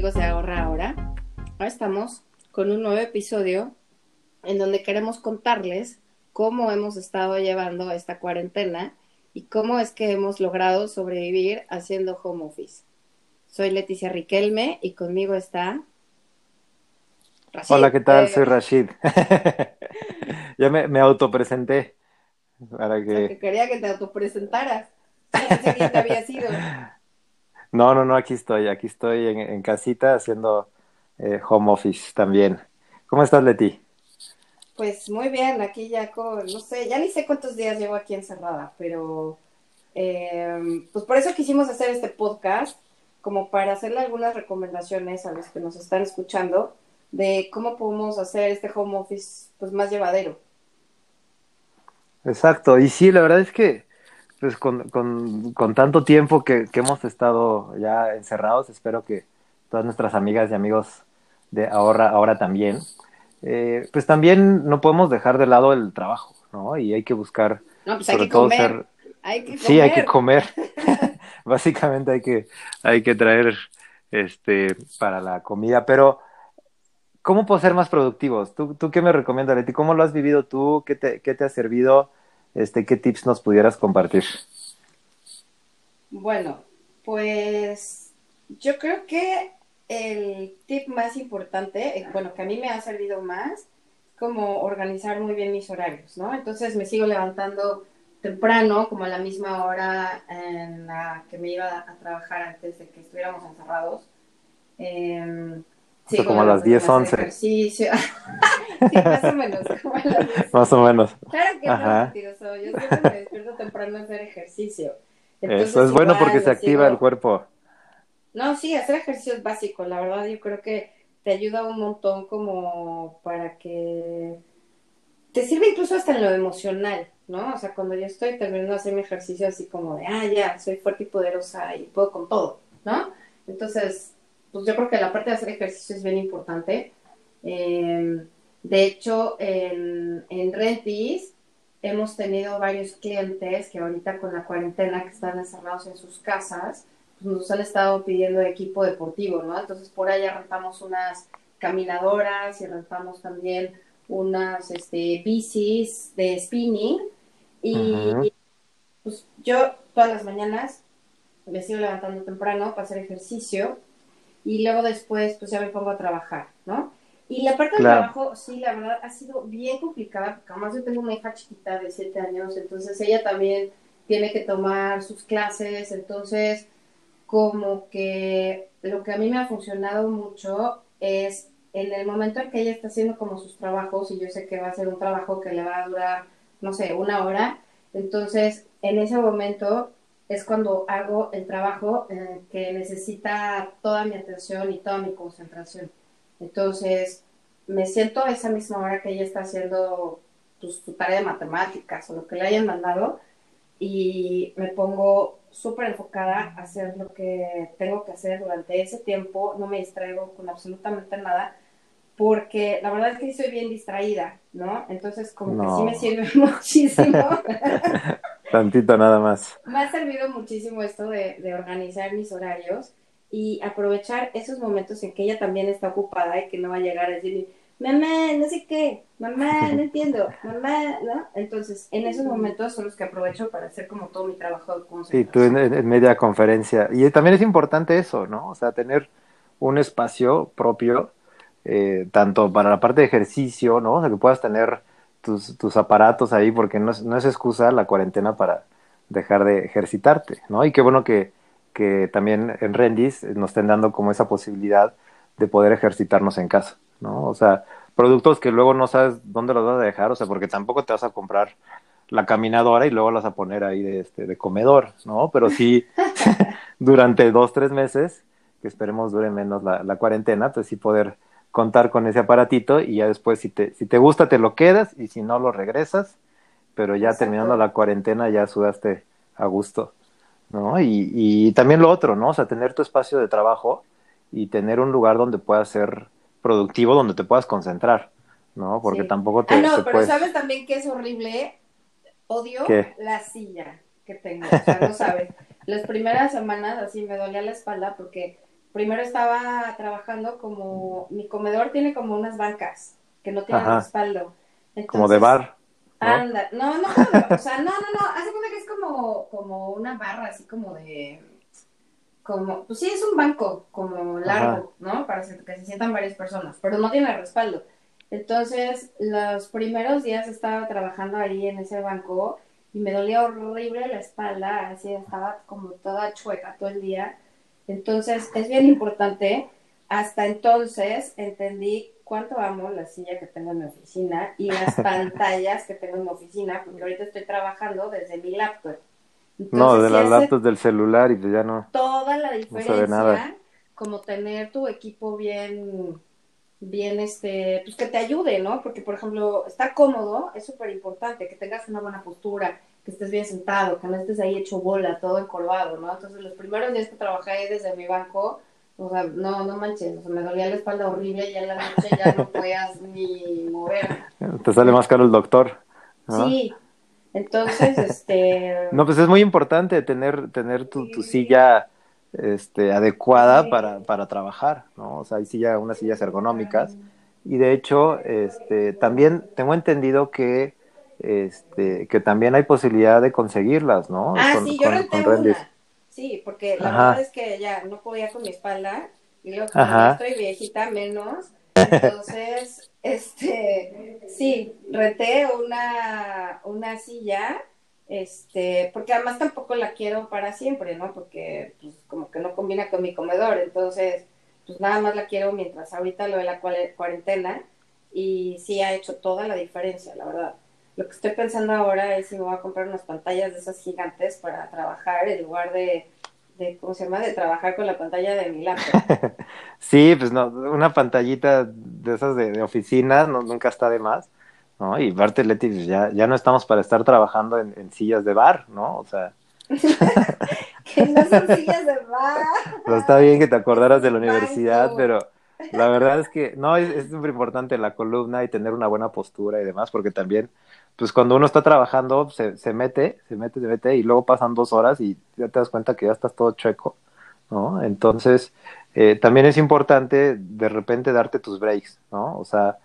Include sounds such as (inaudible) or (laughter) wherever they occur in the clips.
Amigos de Ahorra Ahora. Ahora estamos con un nuevo episodio en donde queremos contarles cómo hemos estado llevando esta cuarentena y cómo es que hemos logrado sobrevivir haciendo home office. Soy Leticia Riquelme y conmigo está Rashid. Hola, ¿qué tal? Soy Rashid. (laughs) ya me, me autopresenté. Para que... quería que te autopresentaras. No quién te había sido. (laughs) No, no, no, aquí estoy, aquí estoy en, casita haciendo eh, home office también. ¿Cómo estás, Leti? Pues muy bien, aquí ya con, no sé, ya ni sé cuántos días llevo aquí encerrada, pero eh, pues por eso quisimos hacer este podcast, como para hacerle algunas recomendaciones a los que nos están escuchando de cómo podemos hacer este home office pues más llevadero. Exacto, y sí, la verdad es que pues con, con, con tanto tiempo que, que, hemos estado ya encerrados, espero que todas nuestras amigas y amigos de ahora, ahora también, eh, pues también no podemos dejar de lado el trabajo, ¿no? Y hay que buscar, no, pues hay que todo comer. Hay que Sí, hay que comer. (laughs) (laughs) Básicamente hay que, hay que traer este para la comida, pero ¿cómo puedo ser más productivos? ¿Tú, tú qué me recomiendas, Leti? ¿Cómo lo has vivido tú? ¿Qué te, qué te ha servido? Este, ¿qué tips nos pudieras compartir? Bueno, pues yo creo que el tip más importante, eh, bueno, que a mí me ha servido más, como organizar muy bien mis horarios, ¿no? Entonces me sigo levantando temprano, como a la misma hora en la que me iba a trabajar antes de que estuviéramos encerrados. Eh, Sí, como a las 10, 11. Sí, sí, más o menos. Como a las 10. Más o menos. Claro que no, mentiroso. Yo siempre me despierto temprano a hacer ejercicio. Eso es bueno porque se activa el cuerpo. No, sí, hacer ejercicio es básico. La verdad, yo creo que te ayuda un montón como para que... Te sirve incluso hasta en lo emocional, ¿no? O sea, cuando yo estoy terminando de hacer mi ejercicio así como de, ah, ya, soy fuerte y poderosa y puedo con todo, ¿no? Entonces, pues yo creo que la parte de hacer ejercicio es bien importante. Em, de hecho, en, en Rentis hemos tenido varios clientes que ahorita con la cuarentena que están encerrados en sus casas, pues nos han estado pidiendo equipo deportivo, ¿no? Entonces por allá rentamos unas caminadoras y rentamos también unas este, bicis de spinning. Y pues yo todas las mañanas me sigo levantando temprano para hacer ejercicio y luego después pues ya me pongo a trabajar, ¿no? Y la parte del trabajo, sí, la verdad, ha sido bien complicada, porque además yo tengo una hija chiquita de 7 años, entonces ella también tiene que tomar sus clases, entonces como que lo que a mí me ha funcionado mucho es en el momento en que ella está haciendo como sus trabajos y yo sé que va a ser un trabajo que le va a durar, no sé, una hora, entonces en ese momento es cuando hago el trabajo eh, que necesita toda mi atención y toda mi concentración. Entonces, me siento a esa misma hora que ella está haciendo pues, su tarea de matemáticas o lo que le hayan mandado y me pongo súper enfocada a hacer lo que tengo que hacer durante ese tiempo, no me distraigo con absolutamente nada, porque la verdad es que soy bien distraída, ¿no? Entonces, como que sí me sirve (laughs) muchísimo. (laughs) Tantito nada más. Me ha servido muchísimo esto de, de, organizar mis horarios y aprovechar esos momentos en que ella también está ocupada y que no va a llegar a decirme, mamá, no sé qué, mamá, no (laughs) entiendo, mamá, ¿no? Entonces, en esos momentos son los que aprovecho para hacer como todo mi trabajo de concentración. Sí, tú en, media conferencia. Y también es importante eso, ¿no? O sea, tener un espacio propio, eh, tanto para la parte de ejercicio, ¿no? O sea, que puedas tener tus, tus aparatos ahí, porque no es, no es excusa la cuarentena para dejar de ejercitarte, ¿no? Y qué bueno que, que también en Rendis nos estén dando como esa posibilidad de poder ejercitarnos en casa, ¿no? O sea, productos que luego no sabes dónde los vas a dejar, o sea, porque tampoco te vas a comprar la caminadora y luego las a poner ahí de, este, de comedor, ¿no? Pero sí, (laughs) durante dos, tres meses, que esperemos dure menos la, la cuarentena, pues sí poder contar con ese aparatito y ya después si te, si te gusta te lo quedas y si no lo regresas, pero ya terminando la cuarentena ya sudaste a gusto, ¿no? Y, y también lo otro, ¿no? O sea, tener tu espacio de trabajo y tener un lugar donde puedas ser productivo, donde te puedas concentrar, ¿no? Porque tampoco te... Ah, no, pero sabes también que es horrible, odio la silla que tengo, o sea, no sabes. las primeras semanas así me dolía la espalda porque primero estaba trabajando como, mi comedor tiene como unas bancas que no tienen respaldo. como de bar. ¿no? Anda, no, no, o sea, no, no, no, hace cuenta que es como, como una barra así como de, como, pues sí, es un banco como largo, ¿no? Para que se sientan varias personas, pero no tiene respaldo. Entonces, los primeros días estaba trabajando ahí en ese banco y me dolía horrible la espalda, así estaba como toda chueca todo el día. Entonces, es bien importante. Hasta entonces entendí cuánto amo la silla que tengo en mi oficina y las (laughs) pantallas que tengo en mi oficina, porque ahorita estoy trabajando desde mi laptop. no, de las laptops del celular y ya no. Toda la diferencia, como tener tu equipo bien bien, este, pues que te ayude, ¿no? Porque, por ejemplo, estar cómodo es súper importante, que tengas una buena postura, que estés bien sentado, que no estés ahí hecho bola, todo encorvado, ¿no? Entonces, los primeros días que trabajé ahí desde mi banco, o sea, no, no manches, o sea, me dolía la espalda horrible y en la noche ya no (laughs) podías ni mover. Te sale más caro el doctor. Sí, entonces, este... (laughs) No, pues es muy importante tener, tener tu, tu silla este, adecuada para, para trabajar, ¿no? O sea, hay silla, unas sillas ergonómicas. Y de hecho, este, también tengo entendido que, este, que también hay posibilidad de conseguirlas, ¿no? Ah, sí, yo renté una. Sí, porque la verdad es que ya no podía con mi espalda. Y luego, como estoy viejita, menos. Entonces, (laughs) este, sí, renté una, una silla este, porque además tampoco la quiero para siempre, ¿no? Porque pues como que no combina con mi comedor, entonces pues nada más la quiero mientras ahorita lo de la cuarentena y sí ha hecho toda la diferencia, la verdad. Lo que estoy pensando ahora es si me voy a comprar unas pantallas de esas gigantes para trabajar en lugar de, de ¿cómo se llama? De trabajar con la pantalla de mi laptop. (laughs) sí, pues no, una pantallita de esas de, de oficina no, nunca está de más. ¿no? Y Bart pues, ya, ya no estamos para estar trabajando en, sillas de bar, ¿no? O sea... (laughs) que no son sillas de bar. (laughs) Está bien que te acordaras de la universidad, pero la verdad es que no, es súper importante la columna y tener una buena postura y demás, porque también, pues cuando uno está trabajando, se, se mete, se mete, se mete, y luego pasan dos horas y ya te das cuenta que ya estás todo chueco, ¿no? Entonces, eh, también es importante de repente darte tus breaks, ¿no? O sea,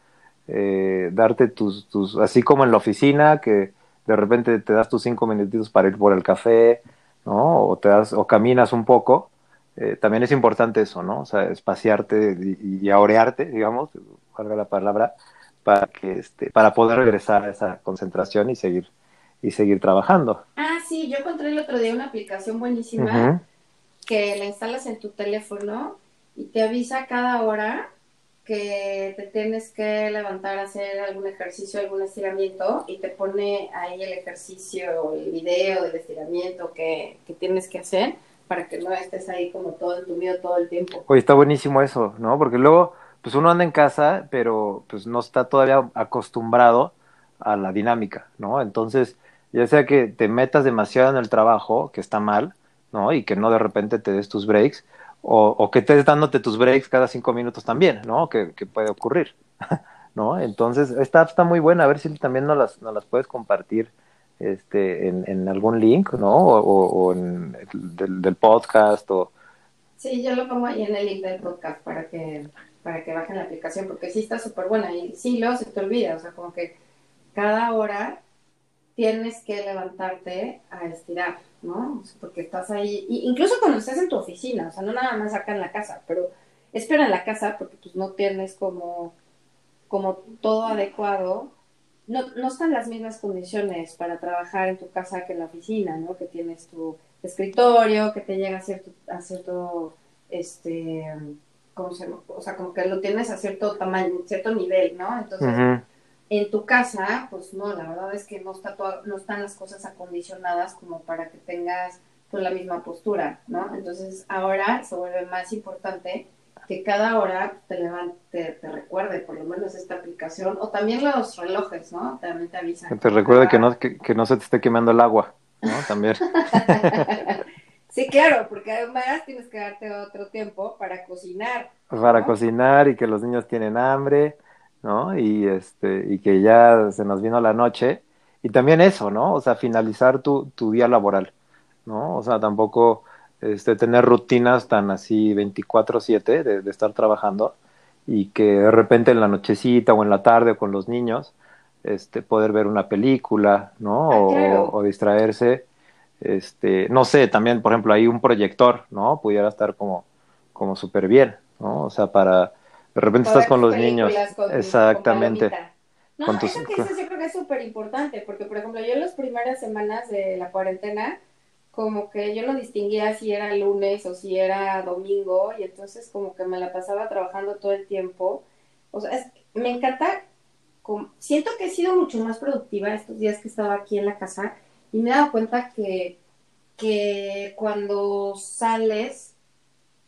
eh, darte tus, tus, así como en la oficina, que de repente te das tus cinco minutitos para ir por el café, ¿no? O te das, o caminas un poco, eh, también es importante eso, ¿no? O sea, espaciarte y, y aurearte, digamos, valga la palabra, para que este, para poder regresar a esa concentración y seguir, y seguir trabajando. Ah, sí, yo encontré el otro día una aplicación buenísima que la instalas en tu teléfono y te avisa cada hora que te tienes que levantar a hacer algún ejercicio, algún estiramiento y te pone ahí el ejercicio el video del estiramiento que, tienes que hacer para que no estés ahí como todo entumido todo el tiempo. Oye, está buenísimo eso, ¿no? Porque luego, pues uno anda en casa, pero pues no está todavía acostumbrado a la dinámica, ¿no? Entonces, ya sea que te metas demasiado en el trabajo, que está mal, ¿no? Y que no de repente te des tus breaks, o, que estés dándote tus breaks cada cinco minutos también, ¿no? Que, puede ocurrir, (laughs) ¿no? Entonces, esta app está muy buena, a ver si también nos las, nos las puedes compartir este, en, algún link, ¿no? O, en el, del, podcast o... Sí, yo lo pongo ahí en el link del podcast para que, para que bajen la aplicación, porque sí está súper buena y sí, luego se te olvida, o sea, como que cada hora tienes que levantarte a estirar, ¿no? porque estás ahí, incluso cuando estás en tu oficina, o sea, no nada más acá en la casa, pero espera en la casa porque pues no tienes como, como todo adecuado. No, no están las mismas condiciones para trabajar en tu casa que en la oficina, ¿no? Que tienes tu escritorio, que te llega a cierto, a cierto, este, ¿cómo se llama? O sea, como que lo tienes a cierto tamaño, cierto nivel, ¿no? Entonces, en tu casa, pues no, la verdad es que no, está no están las cosas acondicionadas como para que tengas pues, la misma postura, ¿no? Entonces ahora se vuelve más importante que cada hora te levante, te, recuerde por lo menos esta aplicación, o también los relojes, ¿no? También te avisan. Que te recuerde que no, que, no se te esté quemando el agua, ¿no? También. (laughs) sí, claro, porque además tienes que darte otro tiempo para cocinar. Para cocinar y que los niños tienen hambre ¿no? Y, este, y que ya se nos vino la noche. Y también eso, ¿no? O sea, finalizar tu, tu día laboral, ¿no? O sea, tampoco este, tener rutinas tan así 24/7 de, de estar trabajando y que de repente en la nochecita o en la tarde con los niños, este, poder ver una película, ¿no? Ah, o, distraerse. Este, no sé, también, por ejemplo, hay un proyector, ¿no? Pudiera estar como, como súper bien, ¿no? O sea, para, de repente Poder estás con los niños. con- Exactamente. con. No, tus- eso que dices yo creo que es súper importante, porque por ejemplo yo en las primeras semanas de la cuarentena, como que yo no distinguía si era lunes o si era domingo, y entonces como que me la pasaba trabajando todo el tiempo. O sea, es- me encanta, como- siento que he sido mucho más productiva estos días que estaba aquí en la casa, y me he dado cuenta que, que cuando sales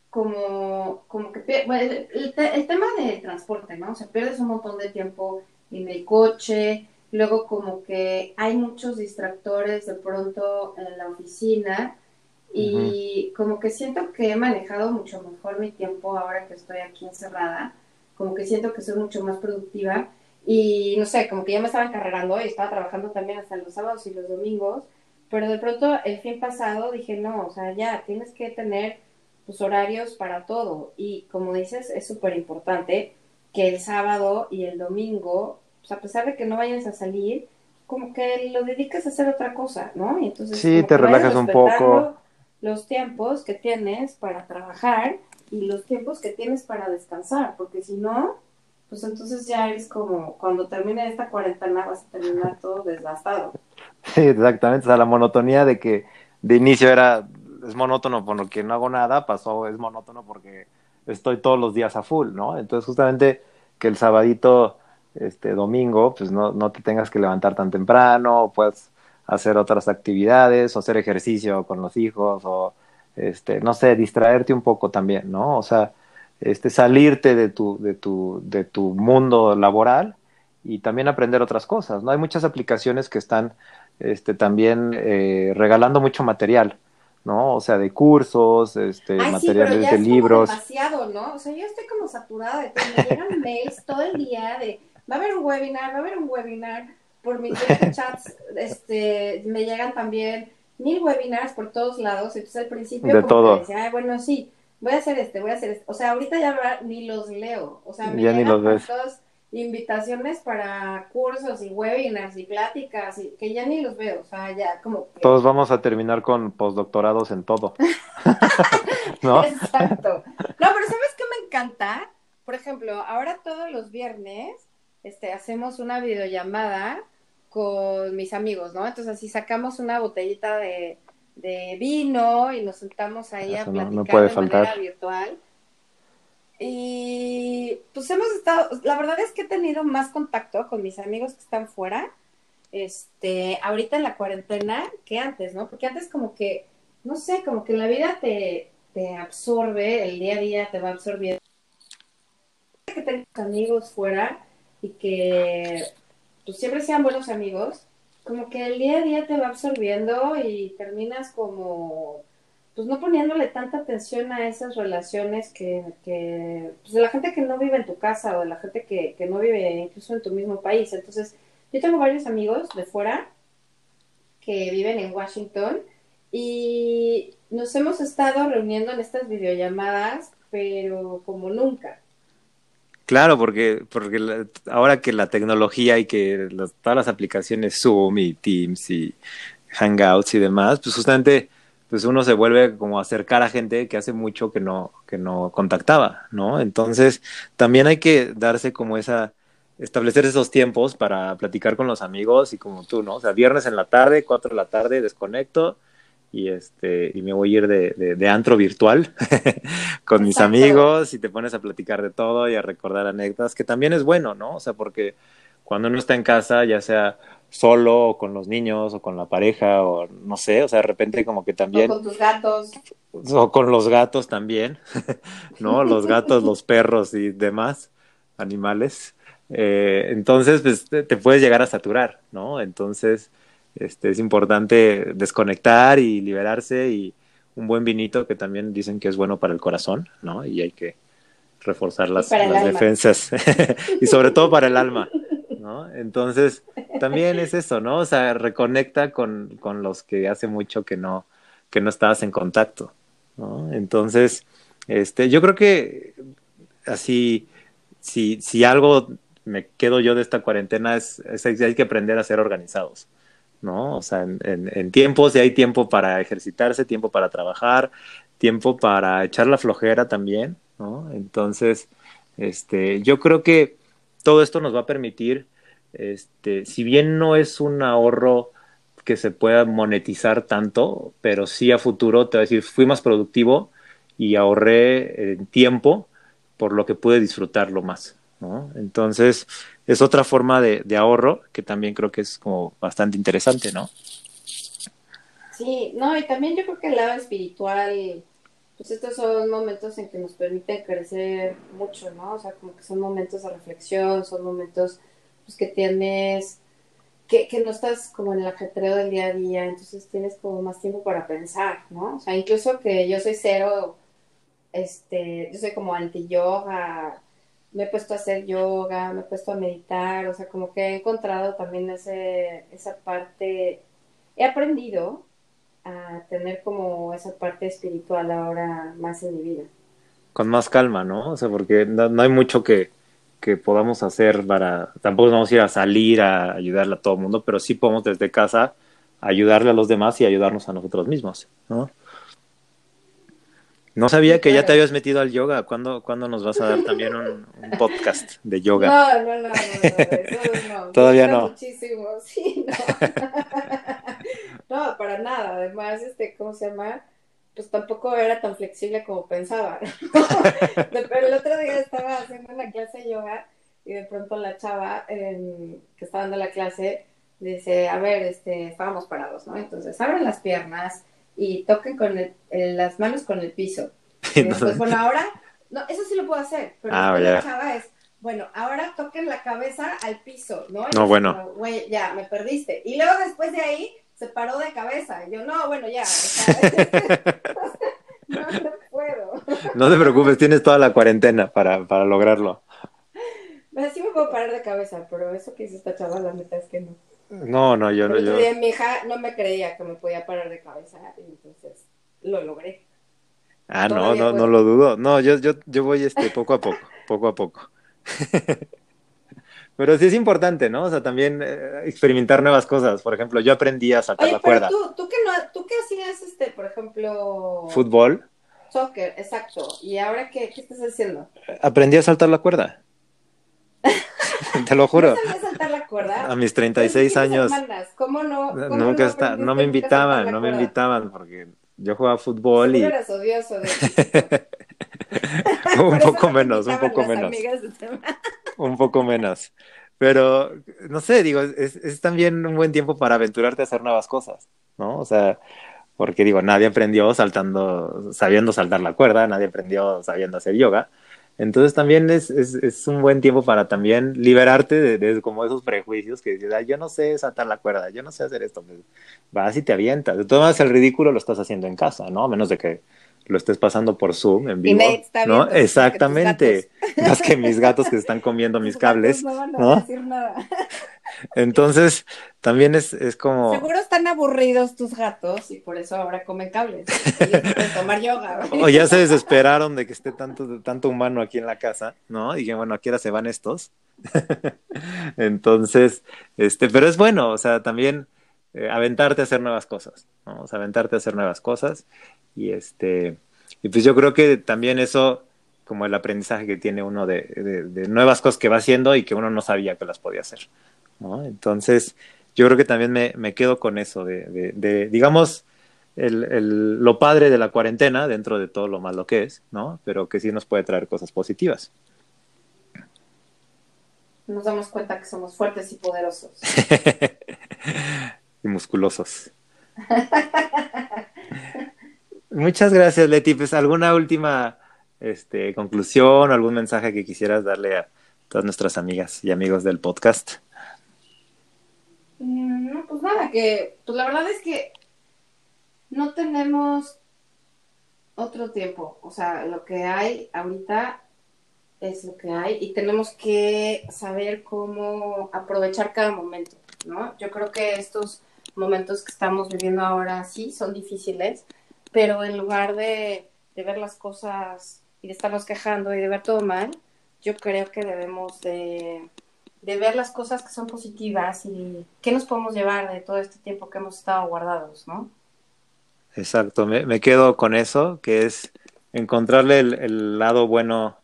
como, como que bueno, el, el te- el tema del transporte, ¿no? O sea, pierdes un montón de tiempo en el coche, luego como que hay muchos distractores de pronto en la oficina y como que siento que he manejado mucho mejor mi tiempo ahora que estoy aquí encerrada, como que siento que soy mucho más productiva y no sé, como que ya me estaba encarrerando y estaba trabajando también hasta los sábados y los domingos, pero de pronto el fin pasado dije, no, o sea, ya tienes que tener tus horarios para todo. Y como dices, es súper importante que el sábado y el domingo, pues a pesar de que no vayas a salir, como que lo dediques a hacer otra cosa, ¿no? Y entonces Sí, te relajas un poco. Los tiempos que tienes para trabajar y los tiempos que tienes para descansar, porque si no, pues entonces ya eres como cuando termine esta cuarentena vas a terminar todo desgastado. Sí, exactamente. O sea, la monotonía de que de inicio era, es monótono porque no hago nada, pasó, es monótono porque estoy todos los días a full, ¿no? Entonces, justamente que el sabadito, este domingo, pues no, no te tengas que levantar tan temprano, puedes hacer otras actividades, o hacer ejercicio con los hijos, o este, no sé, distraerte un poco también, ¿no? O sea, este, salirte de tu, de tu, de tu mundo laboral y también aprender otras cosas, ¿no? Hay muchas aplicaciones que están este, también eh, regalando mucho material, ¿no? O sea, de cursos, este, Ay, sí, pero materiales ya de es como libros. demasiado, ¿no? O sea, yo estoy como saturada de todo. Me llegan (laughs) mails todo el día de, va a haber un webinar, va a haber un webinar. Por mis chats, este, me llegan también mil webinars por todos lados. Entonces al principio De como todo. que decía, ay, bueno, sí, voy a hacer este, voy a hacer este. O sea, ahorita ya ni los leo. O sea, me Ya ni los ves. invitaciones para cursos y webinars y pláticas y que ya ni los veo. O sea, ya como que... Todos vamos a terminar con postdoctorados en todo. (laughs) ¿No? Exacto. No, pero ¿sabes qué me encanta? Por ejemplo, ahora todos los viernes este, hacemos una videollamada con mis amigos, ¿no? Entonces así sacamos una botellita de, de vino y nos sentamos ahí a Eso no- no platicar puede de faltar. manera virtual. Y pues hemos estado, la verdad es que he tenido más contacto con mis amigos que están fuera, este, ahorita en la cuarentena que antes, ¿no? Porque antes como que, no sé, como que la vida te, te absorbe, el día a día te va absorbiendo. Que tengas amigos fuera y que pues siempre sean buenos amigos, como que el día a día te va absorbiendo y terminas como pues no poniéndole tanta atención a esas relaciones que, que pues de la gente que no vive en tu casa o de la gente que, que no vive incluso en tu mismo país. Entonces, yo tengo varios amigos de fuera que viven en Washington y nos hemos estado reuniendo en estas videollamadas, pero como nunca. Claro, porque, porque la- ahora que la tecnología y que las- todas las aplicaciones Zoom y Teams y Hangouts y demás, pues justamente pues uno se vuelve como a acercar a gente que hace mucho que no, que no contactaba, ¿no? Entonces, también hay que darse como esa, establecer esos tiempos para platicar con los amigos y como tú, ¿no? O sea, viernes en la tarde, cuatro de la tarde, desconecto y este, y me voy a ir de, de, de antro virtual (laughs) con mis Exacto. amigos y te pones a platicar de todo y a recordar anécdotas, que también es bueno, ¿no? O sea, porque cuando uno está en casa, ya sea solo o con los niños o con la pareja o no sé, o sea, de repente como que O también, con tus gatos. o con los gatos también, (laughs) ¿no? Los gatos, los perros y demás animales. Eh, entonces, pues te, te puedes llegar a saturar, ¿no? Entonces, este, es importante desconectar y liberarse y un buen vinito que también dicen que es bueno para el corazón, ¿no? Y hay que reforzar las, defensas (laughs) y sobre todo para el alma, (laughs) ¿no? Entonces, también es eso, ¿no? O sea, reconecta con, con los que hace mucho que no, que no estabas en contacto, ¿no? Entonces, este, yo creo que así, si, si algo me quedo yo de esta cuarentena es, es hay que aprender a ser organizados, ¿no? O sea, en, en, tiempos, si hay tiempo para ejercitarse, tiempo para trabajar, tiempo para echar la flojera también, ¿no? Entonces, este, yo creo que todo esto nos va a permitir, este, si bien no es un ahorro que se pueda monetizar tanto, pero sí a futuro te va a decir, fui más productivo y ahorré en tiempo por lo que pude disfrutarlo más, ¿no? Entonces, es otra forma de, ahorro que también creo que es como bastante interesante, ¿no? Sí, no, y también yo creo que el lado espiritual, pues estos son momentos en que nos permiten crecer mucho, ¿no? O sea, como que son momentos de reflexión, son momentos pues, que tienes, que, que no estás como en el ajetreo del día a día, entonces tienes como más tiempo para pensar, ¿no? O sea, incluso que yo soy cero, este, yo soy como anti-yoga, me he puesto a hacer yoga, me he puesto a meditar, o sea, como que he encontrado también ese, esa parte, he aprendido a tener como esa parte espiritual ahora más en mi vida. Con más calma, ¿no? O sea, porque no, hay mucho que, que podamos hacer para, tampoco vamos a ir a salir a ayudarle a todo el mundo, pero sí podemos desde casa ayudarle a los demás y ayudarnos a nosotros mismos, ¿no? No sabía que ya te habías metido al yoga. ¿Cuándo, ¿cuándo nos vas a dar también un, un podcast de yoga? No, no, no, no, no, no. Todavía no. Muchísimo, (laughs) sí, no. no, para nada. Además, este, ¿cómo se llama? Pues tampoco era tan flexible como pensaba. Pero el otro día estaba haciendo una clase de yoga y de pronto la chava eh, que estaba dando la clase dice, a ver, este, estábamos parados, ¿no? Entonces, abren las piernas y toquen con el- el- las manos con el piso. Y (laughs) después, bueno, ahora, no, eso sí lo puedo hacer, pero Ah, la chava es, bueno, ahora toquen la cabeza al piso, ¿no? Y No, bueno. Güey, ya, me perdiste. Y luego después de ahí se paró de cabeza. Y yo, no, bueno, ya. (laughs) no, no puedo. No te preocupes, tienes toda la cuarentena para, para lograrlo. Pero sí me puedo parar de cabeza, pero eso que hizo esta chava, la neta es que no. No, no, yo no, yo. mi hija no me creía que me podía parar de cabeza y entonces lo logré. Ah, no, Todavía no, no puedo. lo dudo. No, yo, yo, yo voy este poco a poco, (laughs) poco a poco. (laughs) Pero sí es importante, ¿no? O sea, también eh, experimentar nuevas cosas. Por ejemplo, yo aprendí a saltar Oye, la pero cuerda. tú, tú que no, tú que hacías, este, por ejemplo, Fútbol, soccer, exacto. ¿Y ahora qué, qué estás haciendo? aprendí a saltar la cuerda. (laughs) Te lo juro. ¿No saltar la cuerda? A mis 36 Tienes años. ¿Cómo no? ¿Cómo Nunca no está, no me invitaban, no me invitaban porque yo jugaba fútbol y eras odioso de (laughs) un poco menos, un poco menos. (laughs) un poco menos. Pero, no sé, digo, es, es también un buen tiempo para aventurarte a hacer nuevas cosas, ¿no? O sea, porque digo, nadie aprendió saltando, sabiendo saltar la cuerda, nadie aprendió sabiendo hacer yoga. Entonces también es, es, es un buen tiempo para también liberarte de, como esos prejuicios que dices, "Ay, yo no sé saltar la cuerda, yo no sé hacer esto. Pues, vas y te avientas. De todas maneras, el ridículo lo estás haciendo en casa, ¿no? A menos de que lo estés pasando por Zoom en vivo, está ¿no? viendo, que Exactamente. Más que mis gatos que se están comiendo (laughs) mis cables, No van a ¿no? decir nada. (laughs) Entonces, también es, es como, Seguro están aburridos tus gatos y por eso ahora comen cables. (laughs) Tomar yoga. o ya se desesperaron de que esté tanto, tanto humano aquí en la casa, ¿no? Y dije, bueno, aquí ahora se van estos. Entonces, este, pero es bueno, o sea, también eh, aventarte a hacer nuevas cosas, ¿no? O sea, aventarte a hacer nuevas cosas. Y este, y pues yo creo que también eso, como el aprendizaje que tiene uno de, de, de nuevas cosas que va haciendo y que uno no sabía que las podía hacer, ¿no? Entonces, yo creo que también me, me quedo con eso, de, de, de digamos, el, el, lo padre de la cuarentena, dentro de todo lo malo que es, ¿no? Pero que sí nos puede traer cosas positivas. Nos damos cuenta que somos fuertes y poderosos. (laughs) y musculosos. (laughs) Muchas gracias, Leti. Pues, ¿alguna última este, conclusión o algún mensaje que quisieras darle a todas nuestras amigas y amigos del podcast? Mm, No, pues nada, que pues la verdad es que no tenemos otro tiempo. O sea, lo que hay ahorita es lo que hay y tenemos que saber cómo aprovechar cada momento, ¿no? Yo creo que estos momentos que estamos viviendo ahora sí son difíciles, pero en lugar de, de ver las cosas y de estarnos quejando y de ver todo mal, yo creo que debemos de, de ver las cosas que son positivas y qué nos podemos llevar de todo este tiempo que hemos estado guardados, ¿no? Exacto, me, me quedo con eso, que es encontrarle el, el, lado bueno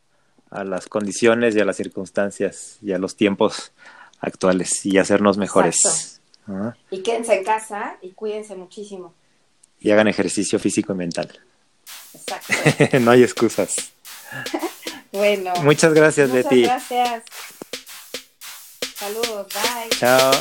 a las condiciones y a las circunstancias y a los tiempos actuales y hacernos mejores. ¿Ah? Y quédense en casa y cuídense muchísimo. Y hagan ejercicio físico y mental. Exacto. (laughs) no hay excusas. (laughs) bueno. Muchas gracias, muchas Betty. Gracias. Saludos, bye. Chao.